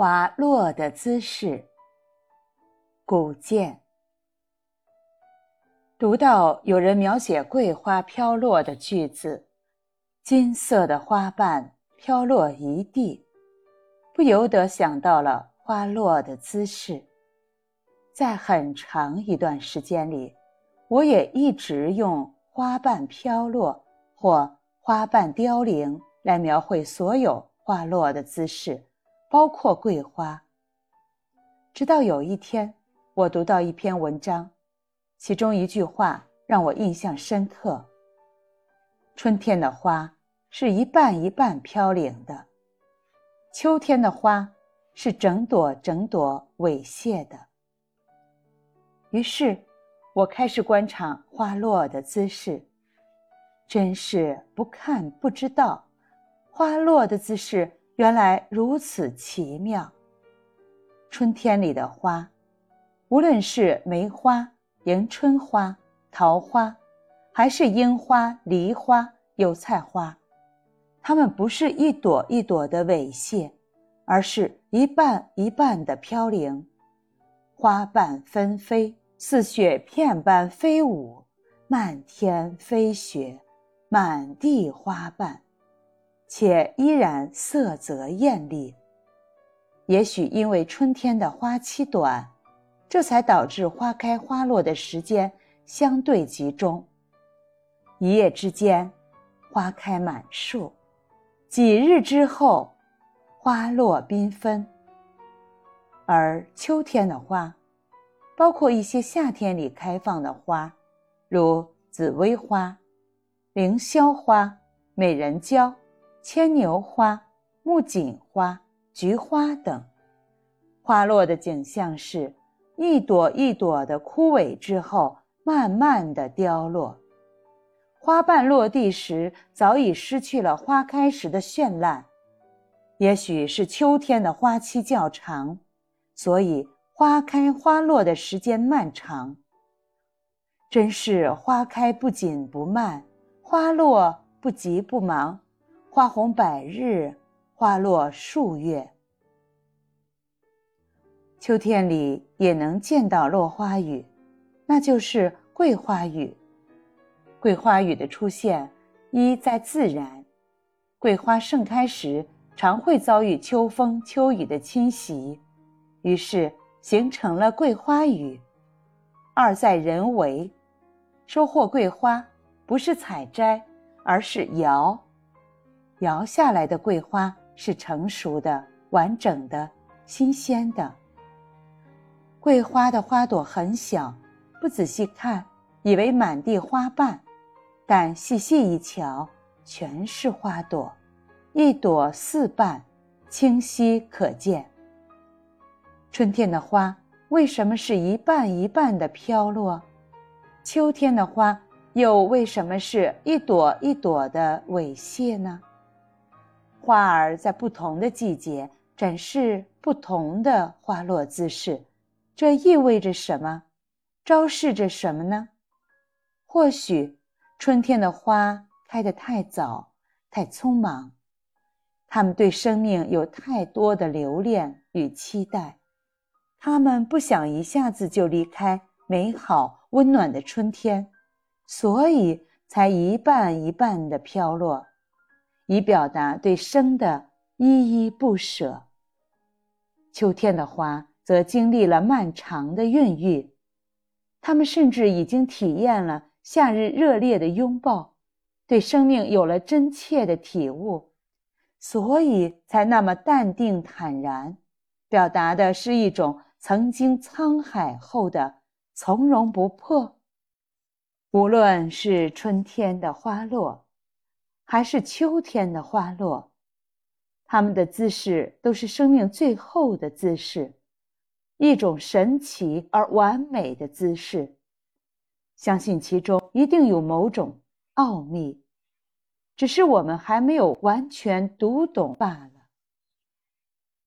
花落的姿势，古建。读到有人描写桂花飘落的句子，金色的花瓣飘落一地，不由得想到了花落的姿势。在很长一段时间里，我也一直用花瓣飘落或花瓣凋零来描绘所有花落的姿势。包括桂花。直到有一天，我读到一篇文章，其中一句话让我印象深刻：春天的花是一瓣一瓣飘零的，秋天的花是整朵整朵猥亵的。于是，我开始观察花落的姿势，真是不看不知道，花落的姿势。原来如此奇妙。春天里的花，无论是梅花、迎春花、桃花，还是樱花、梨花、油菜花，它们不是一朵一朵的猥亵，而是一瓣一瓣的飘零。花瓣纷飞，似雪片般飞舞，漫天飞雪，满地花瓣。且依然色泽艳丽。也许因为春天的花期短，这才导致花开花落的时间相对集中。一夜之间，花开满树；几日之后，花落缤纷。而秋天的花，包括一些夏天里开放的花，如紫薇花、凌霄花、美人蕉。牵牛花、木槿花、菊花等，花落的景象是一朵一朵的枯萎之后，慢慢的凋落。花瓣落地时，早已失去了花开时的绚烂。也许是秋天的花期较长，所以花开花落的时间漫长。真是花开不紧不慢，花落不急不忙。花红百日，花落数月。秋天里也能见到落花雨，那就是桂花雨。桂花雨的出现，一在自然，桂花盛开时常会遭遇秋风秋雨的侵袭，于是形成了桂花雨；二在人为，收获桂花不是采摘，而是摇。摇下来的桂花是成熟的、完整的、新鲜的。桂花的花朵很小，不仔细看，以为满地花瓣，但细细一瞧，全是花朵，一朵四瓣，清晰可见。春天的花为什么是一瓣一瓣的飘落？秋天的花又为什么是一朵一朵的猥亵呢？花儿在不同的季节展示不同的花落姿势，这意味着什么？昭示着什么呢？或许，春天的花开得太早，太匆忙，它们对生命有太多的留恋与期待，它们不想一下子就离开美好温暖的春天，所以才一瓣一瓣的飘落。以表达对生的依依不舍。秋天的花则经历了漫长的孕育，它们甚至已经体验了夏日热烈的拥抱，对生命有了真切的体悟，所以才那么淡定坦然，表达的是一种曾经沧海后的从容不迫。无论是春天的花落。还是秋天的花落，它们的姿势都是生命最后的姿势，一种神奇而完美的姿势。相信其中一定有某种奥秘，只是我们还没有完全读懂罢了。